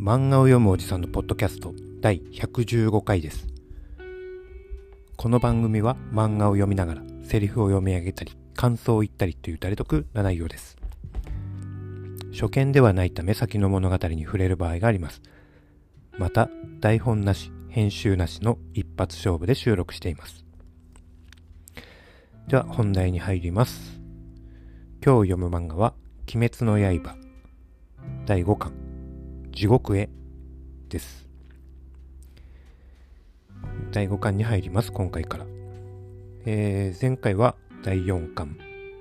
漫画を読むおじさんのポッドキャスト第115回です。この番組は漫画を読みながらセリフを読み上げたり感想を言ったりという誰得な内容です。初見ではないため先の物語に触れる場合があります。また台本なし、編集なしの一発勝負で収録しています。では本題に入ります。今日読む漫画は鬼滅の刃第5巻地獄へです。第5巻に入ります、今回から。えー前回は第4巻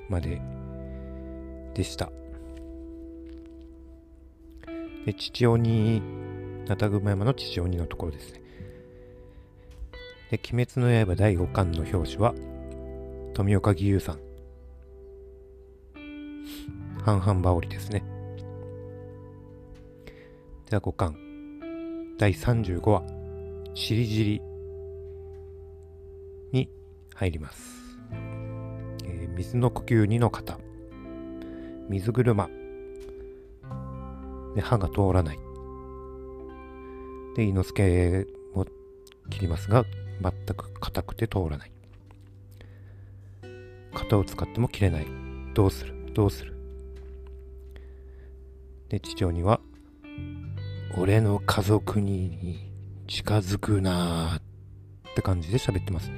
まででした。で、父鬼、ナタグマ山の父鬼のところですね。で、鬼滅の刃第5巻の表紙は、富岡義勇さん。半々羽織ですね。では5巻第35話「しりじり」に入ります、えー水の呼吸2の方水車。で歯が通らない。で伊之助も切りますが全く硬くて通らない。型を使っても切れない。どうする？どうする？で父親には俺の家族に近づくなーって感じで喋ってますね。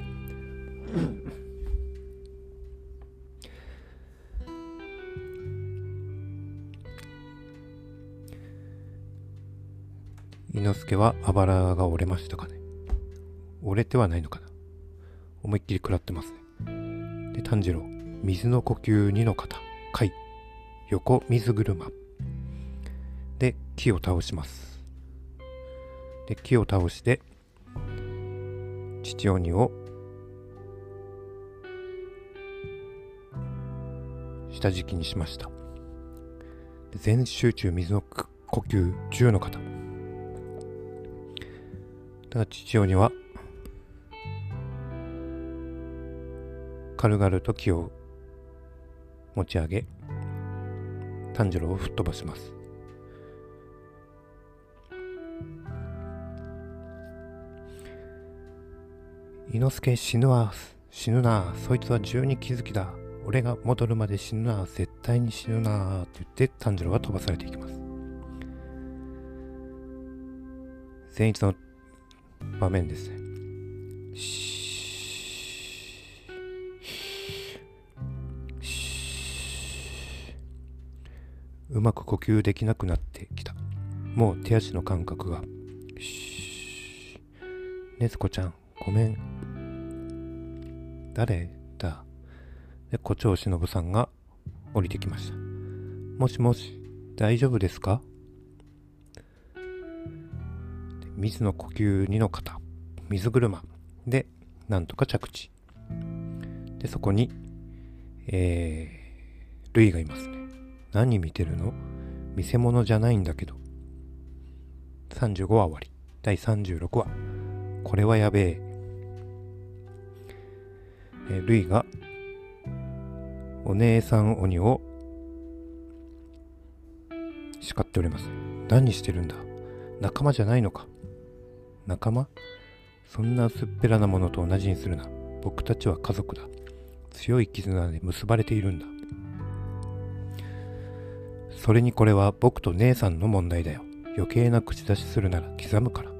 伊之助はあばらが折れましたかね。折れてはないのかな。思いっきり食らってますね。で、炭治郎、水の呼吸2の方、貝、横水車、木を倒します。で木を倒して父鬼を下敷きにしました。全集中水の呼吸10の方。ただから父鬼は軽々と木を持ち上げ炭治郎を吹っ飛ばします。伊之助死ぬわ死ぬなそいつは十二気づきだ。俺が戻るまで死ぬな絶対に死ぬなって言って炭治郎は飛ばされていきます善逸の場面ですねうまく呼吸できなくなってきた。もう手足の感覚がねつこちゃんごめん誰？だで、胡蝶忍さんが降りてきました。もしもし、大丈夫ですか？水の呼吸2の方、水車で、なんとか着地。で、そこに、えー、ルイがいますね。何見てるの？見せ物じゃないんだけど。35話終わり。第36話。これはやべえ。えルイがお姉さん鬼を叱っております。何してるんだ？仲間じゃないのか？仲間？そんな薄っぺらなものと同じにするな。僕たちは家族だ。強い絆で結ばれているんだ。それにこれは僕と姉さんの問題だよ。余計な口出しするなら刻むから。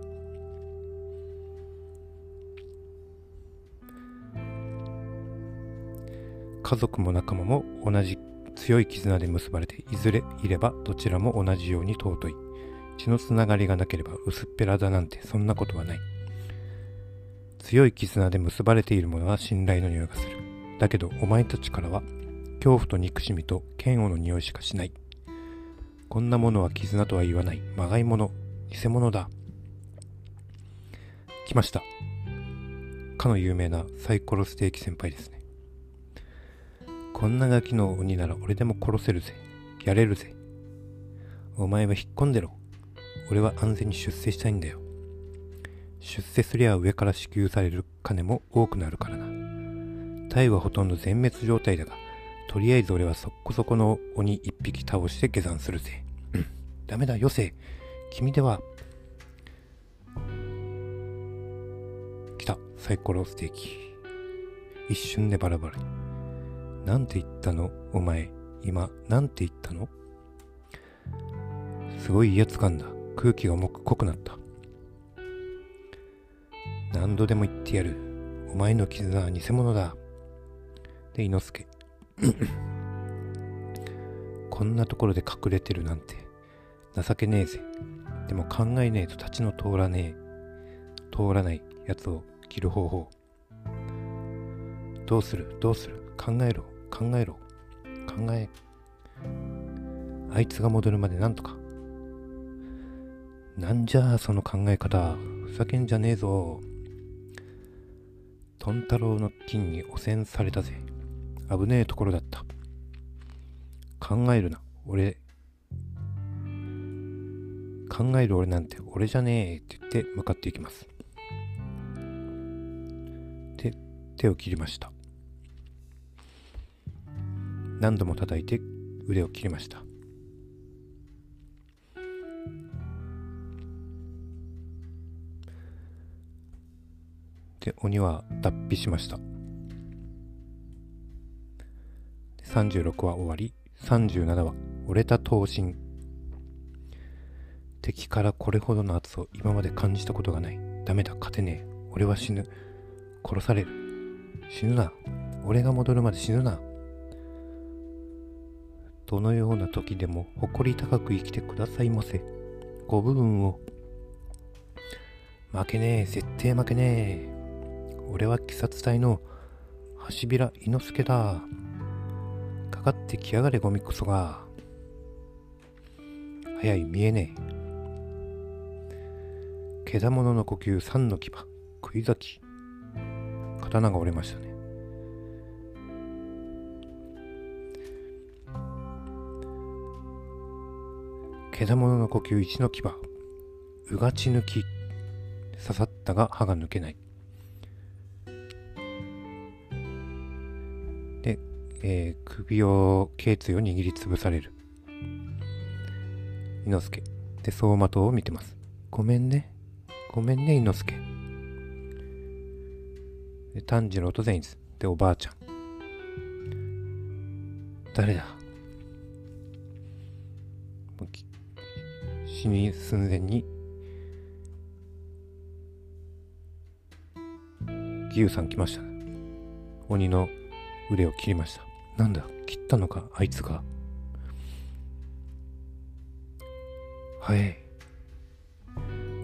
家族も仲間も同じ強い絆で結ばれていずれいればどちらも同じように尊い。血のつながりがなければ薄っぺらだなんてそんなことはない。強い絆で結ばれているものは信頼の匂いがする。だけどお前たちからは恐怖と憎しみと嫌悪の匂いしかしない。こんなものは絆とは言わない。まがいもの。偽物だ。来ました。かの有名なサイコロステーキ先輩ですね。こんなガキの鬼なら俺でも殺せるぜ。やれるぜ。お前は引っ込んでろ。俺は安全に出世したいんだよ。出世すりゃ上から支給される金も多くなるからな。タイはほとんど全滅状態だが、とりあえず俺はそこそこの鬼一匹倒して下山するぜ。うん。ダメだ、よせ。君では来たサイコロステーキ一瞬でバラバラになんて言ったの？お前今なんて言ったの？すごい威圧感だ。空気が重く濃くなった。何度でも言ってやる。お前の絆は偽物だ。で伊之助。こんなところで隠れてるなんて情けねえぜ。でも考えねえと立ちの通らねえ。通らないやつを切る方法。どうする？どうする？考えろ。考えろ。考え。あいつが戻るまでなんとか。なんじゃその考え方。ふざけんじゃねえぞ。トン太郎の金に汚染されたぜ。危ねえところだった。考えるな俺。考える俺なんて俺じゃねえって言って向かっていきます。で手を切りました。何度も叩いて腕を切りました。で鬼は脱皮しました。36は終わり37は折れた刀身。敵からこれほどの圧を今まで感じたことがない。ダメだ勝てねえ。俺は死ぬ。殺される。死ぬな。俺が戻るまで死ぬな。どのような時でも誇り高く生きてくださいませご部分を負けねえ絶対負けねえ俺は鬼殺隊の橋平伊之助だかかってきやがれゴミこそが。早い見えねえ。けだものの呼吸三の牙、食い咲き。刀が折れましたね。けだものの呼吸一の牙、うがち抜き。刺さったが歯が抜けない。で。えー、首を頸椎を握りつぶされる。伊之助。で走馬灯を見てます。ごめんね。ごめんね伊之助。で炭治郎と善逸でおばあちゃん。誰だ？死に寸前に義勇さん来ました、鬼の腕を切りました。なんだ切ったのかあいつが。はい。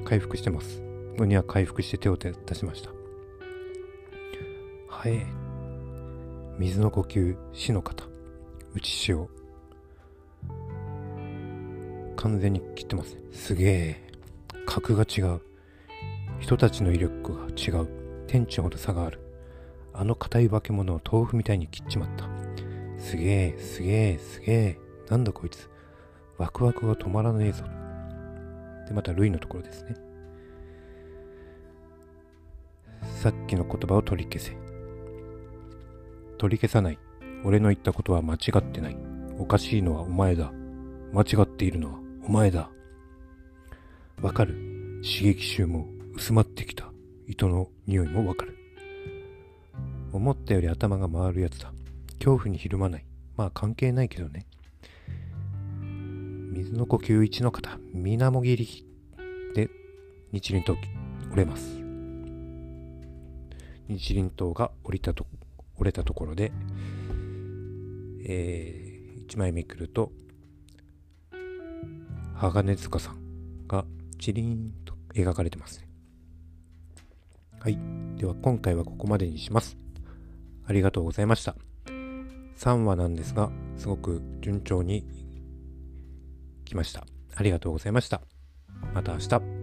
回復してます。鬼は回復して手を出しました。はい。水の呼吸死の型打ち潮。完全に切ってますすげえ格が違う人たちの威力が違う天地ほど差があるあの硬い化け物を豆腐みたいに切っちまったすげえ、すげえ、すげえ。なんだこいつ。ワクワクが止まらねえぞ。で、またルイのところですね。さっきの言葉を取り消せ。取り消さない。俺の言ったことは間違ってない。おかしいのはお前だ。間違っているのはお前だ。わかる。刺激臭も薄まってきた。糸の匂いもわかる。思ったより頭が回るやつだ。恐怖にひるまない。まあ関係ないけどね。水の呼吸1の方、水面切りで日輪刀折れます。日輪刀が折りたと折れたところで、えー、1枚めくると、鋼塚さんがチリンと描かれてますね。はい。では今回はここまでにします。ありがとうございました。3話なんですが、すごく順調に来ました。ありがとうございました。また明日。